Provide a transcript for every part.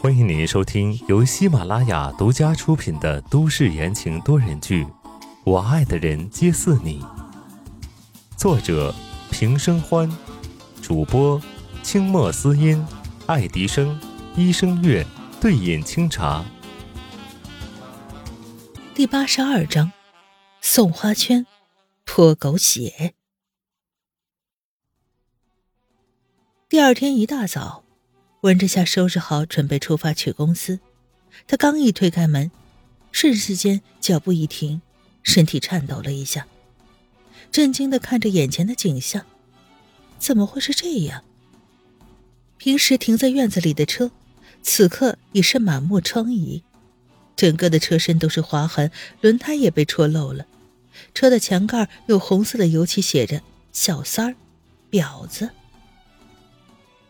欢迎您收听由喜马拉雅独家出品的都市言情多人剧《我爱的人皆似你》，作者平生欢，主播清墨思音、爱迪生、一生月、对饮清茶。第八十二章，送花圈，泼狗血。第二天一大早，温之夏收拾好，准备出发去公司。他刚一推开门，瞬时间脚步一停，身体颤抖了一下，震惊的看着眼前的景象，怎么会是这样？平时停在院子里的车，此刻已是满目疮痍，整个的车身都是划痕，轮胎也被戳漏了，车的前盖有红色的油漆写着“小三儿”，婊子。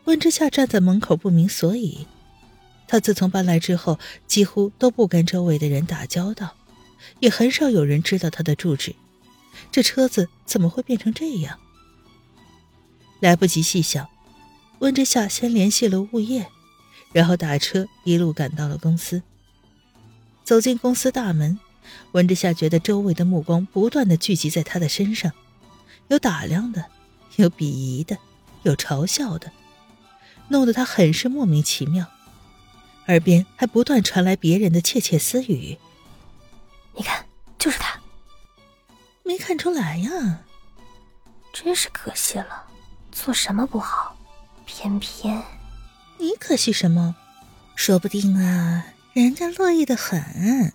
温之夏站在门口不明所以，他自从搬来之后，几乎都不跟周围的人打交道，也很少有人知道他的住址。这车子怎么会变成这样？来不及细想，温之夏先联系了物业，然后打车一路赶到了公司。走进公司大门，温之夏觉得周围的目光不断的聚集在他的身上，有打量的，有鄙夷的，有嘲笑的。弄得他很是莫名其妙，耳边还不断传来别人的窃窃私语。你看，就是他，没看出来呀，真是可惜了。做什么不好，偏偏你可惜什么？说不定啊，人家乐意的很。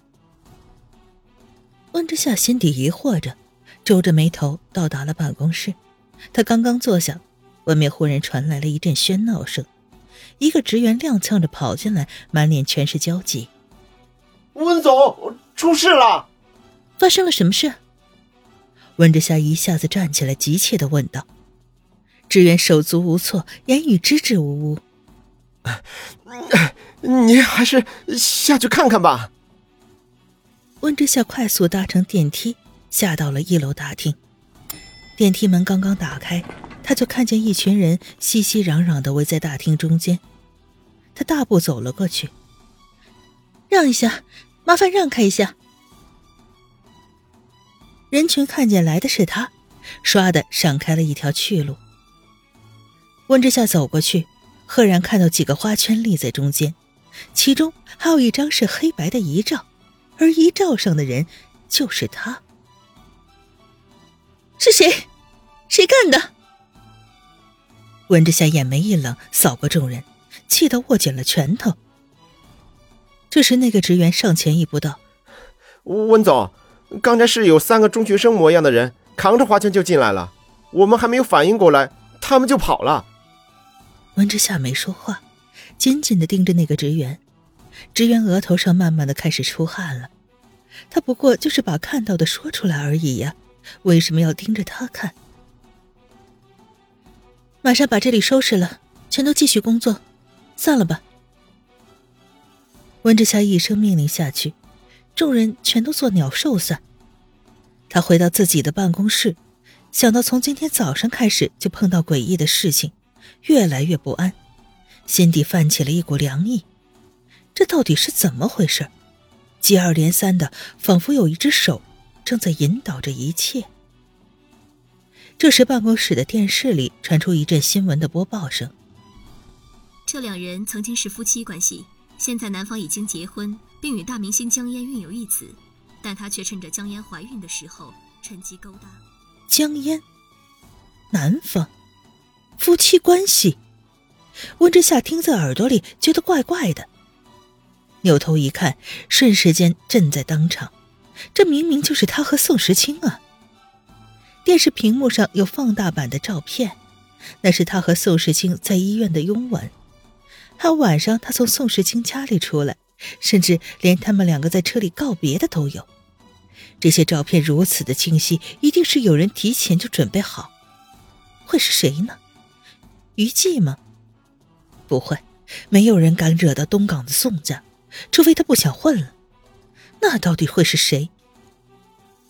温之夏心底疑惑着，皱着眉头到达了办公室。他刚刚坐下。外面忽然传来了一阵喧闹声，一个职员踉跄着跑进来，满脸全是焦急。温总，出事了！发生了什么事？温之夏一下子站起来，急切的问道。职员手足无措，言语支支吾吾。你还是下去看看吧。温之夏快速搭乘电梯，下到了一楼大厅。电梯门刚刚打开。他就看见一群人熙熙攘攘的围在大厅中间，他大步走了过去，让一下，麻烦让开一下。人群看见来的是他，唰的闪开了一条去路。温之夏走过去，赫然看到几个花圈立在中间，其中还有一张是黑白的遗照，而遗照上的人就是他。是谁？谁干的？温之夏眼眉一冷，扫过众人，气得握紧了拳头。这时，那个职员上前一步道：“温总，刚才是有三个中学生模样的人扛着花圈就进来了，我们还没有反应过来，他们就跑了。”温之夏没说话，紧紧的盯着那个职员。职员额头上慢慢的开始出汗了。他不过就是把看到的说出来而已呀，为什么要盯着他看？马上把这里收拾了，全都继续工作，散了吧。温之夏一声命令下去，众人全都作鸟兽散。他回到自己的办公室，想到从今天早上开始就碰到诡异的事情，越来越不安，心底泛起了一股凉意。这到底是怎么回事？接二连三的，仿佛有一只手正在引导着一切。这时，办公室的电视里传出一阵新闻的播报声。这两人曾经是夫妻关系，现在男方已经结婚，并与大明星江嫣育有一子，但他却趁着江嫣怀孕的时候趁机勾搭江嫣。男方夫妻关系，温之夏听在耳朵里，觉得怪怪的。扭头一看，瞬时间震在当场，这明明就是他和宋时清啊！电视屏幕上有放大版的照片，那是他和宋时清在医院的拥吻，还有晚上他从宋时清家里出来，甚至连他们两个在车里告别的都有。这些照片如此的清晰，一定是有人提前就准备好。会是谁呢？于季吗？不会，没有人敢惹到东港的宋家，除非他不想混了。那到底会是谁？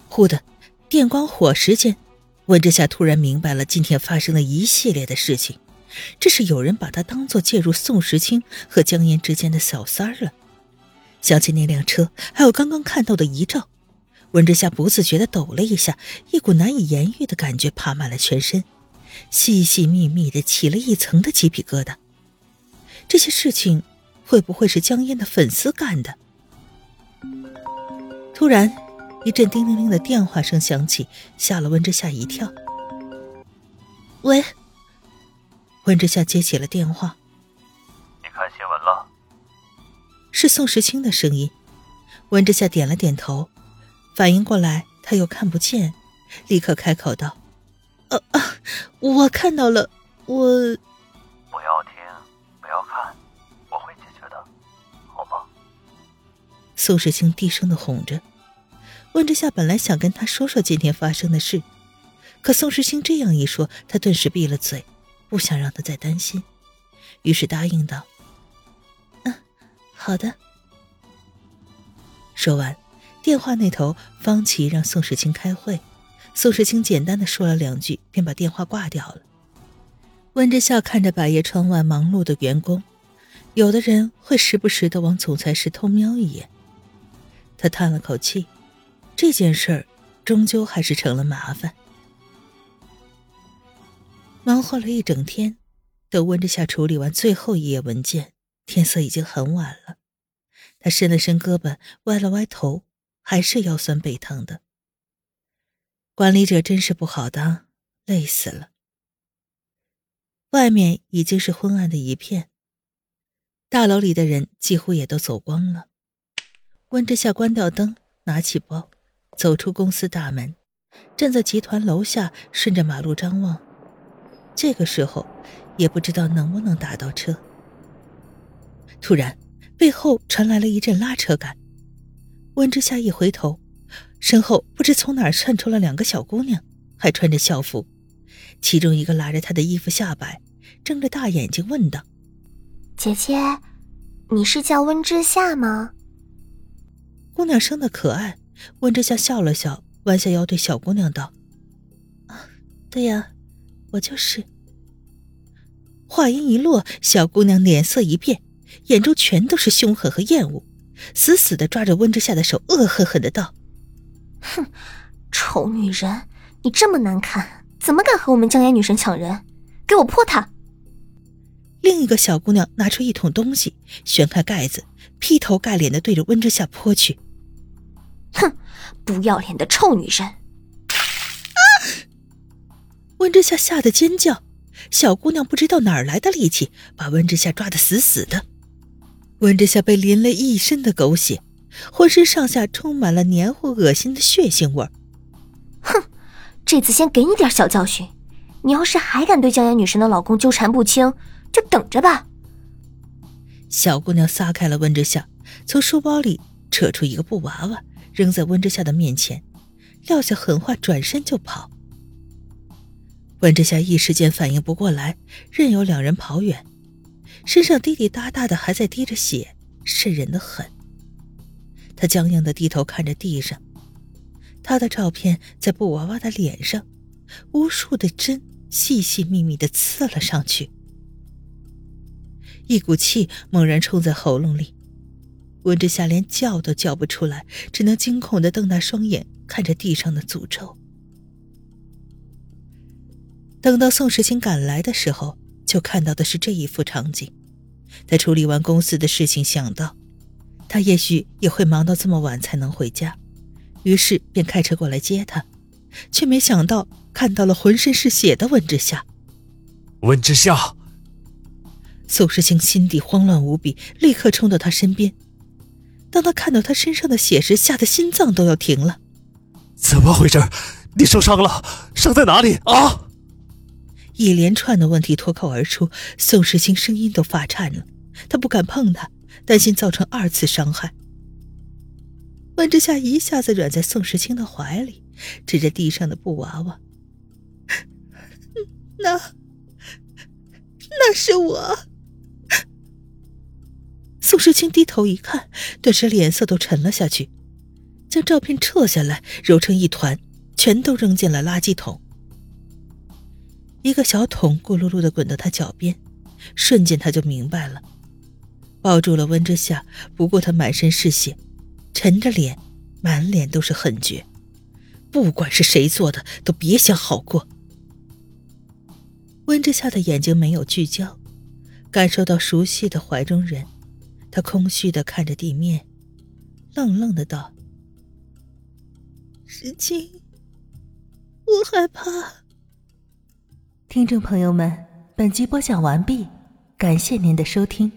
忽的，电光火石间。温之夏突然明白了今天发生的一系列的事情，这是有人把他当做介入宋时清和江烟之间的小三儿了。想起那辆车，还有刚刚看到的遗照，温之夏不自觉地抖了一下，一股难以言喻的感觉爬满了全身，细细密密的起了一层的鸡皮疙瘩。这些事情会不会是江烟的粉丝干的？突然，一阵叮铃铃的电话声响起，吓了温之夏一跳。喂，温之夏接起了电话。你看新闻了？是宋时清的声音。温之夏点了点头，反应过来他又看不见，立刻开口道：“呃啊，我看到了，我……不要听，不要看，我会解决的，好吗？”宋时清低声的哄着。温之夏本来想跟他说说今天发生的事，可宋时清这样一说，他顿时闭了嘴，不想让他再担心，于是答应道：“嗯，好的。”说完，电话那头方琦让宋时清开会，宋时清简单的说了两句，便把电话挂掉了。温之夏看着百叶窗外忙碌的员工，有的人会时不时的往总裁室偷瞄一眼，他叹了口气。这件事儿，终究还是成了麻烦。忙活了一整天，等温之夏处理完最后一页文件，天色已经很晚了。他伸了伸胳膊，歪了歪头，还是腰酸背疼的。管理者真是不好当，累死了。外面已经是昏暗的一片，大楼里的人几乎也都走光了。温之夏关掉灯，拿起包。走出公司大门，站在集团楼下，顺着马路张望。这个时候，也不知道能不能打到车。突然，背后传来了一阵拉扯感。温之夏一回头，身后不知从哪儿窜出了两个小姑娘，还穿着校服。其中一个拉着她的衣服下摆，睁着大眼睛问道：“姐姐，你是叫温之夏吗？”姑娘生的可爱。温之夏笑了笑，弯下腰对小姑娘道：“啊，对呀，我就是。”话音一落，小姑娘脸色一变，眼中全都是凶狠和厌恶，死死的抓着温之夏的手，恶狠狠的道：“哼，丑女人，你这么难看，怎么敢和我们江烟女神抢人？给我泼她！”另一个小姑娘拿出一桶东西，旋开盖子，劈头盖脸的对着温之夏泼去。哼，不要脸的臭女人！啊！温之夏吓得尖叫，小姑娘不知道哪儿来的力气，把温之夏抓得死死的。温之夏被淋了一身的狗血，浑身上下充满了黏糊恶心的血腥味儿。哼，这次先给你点小教训，你要是还敢对江烟女神的老公纠缠不清，就等着吧！小姑娘撒开了温之夏，从书包里扯出一个布娃娃。扔在温之夏的面前，撂下狠话，转身就跑。温之夏一时间反应不过来，任由两人跑远，身上滴滴答答的还在滴着血，瘆人的很。他僵硬的低头看着地上，他的照片在布娃娃的脸上，无数的针细细密密的刺了上去，一股气猛然冲在喉咙里。温之夏连叫都叫不出来，只能惊恐的瞪大双眼看着地上的诅咒。等到宋时清赶来的时候，就看到的是这一幅场景。他处理完公司的事情，想到他也许也会忙到这么晚才能回家，于是便开车过来接他，却没想到看到了浑身是血的温之夏。温之夏，宋时清心底慌乱无比，立刻冲到他身边。当他看到他身上的血时，吓得心脏都要停了。怎么回事？你受伤了？伤在哪里啊？一连串的问题脱口而出，宋时清声音都发颤了。他不敢碰他，担心造成二次伤害。温之夏一下子软在宋时清的怀里，指着地上的布娃娃：“ 那，那是我。”宋时清低头一看，顿时脸色都沉了下去，将照片撤下来，揉成一团，全都扔进了垃圾桶。一个小桶咕噜噜的滚到他脚边，瞬间他就明白了，抱住了温之夏。不过他满身是血，沉着脸，满脸都是狠绝。不管是谁做的，都别想好过。温之夏的眼睛没有聚焦，感受到熟悉的怀中人，他空虚的看着地面，愣愣的道：“石青，我害怕。”听众朋友们，本集播讲完毕，感谢您的收听。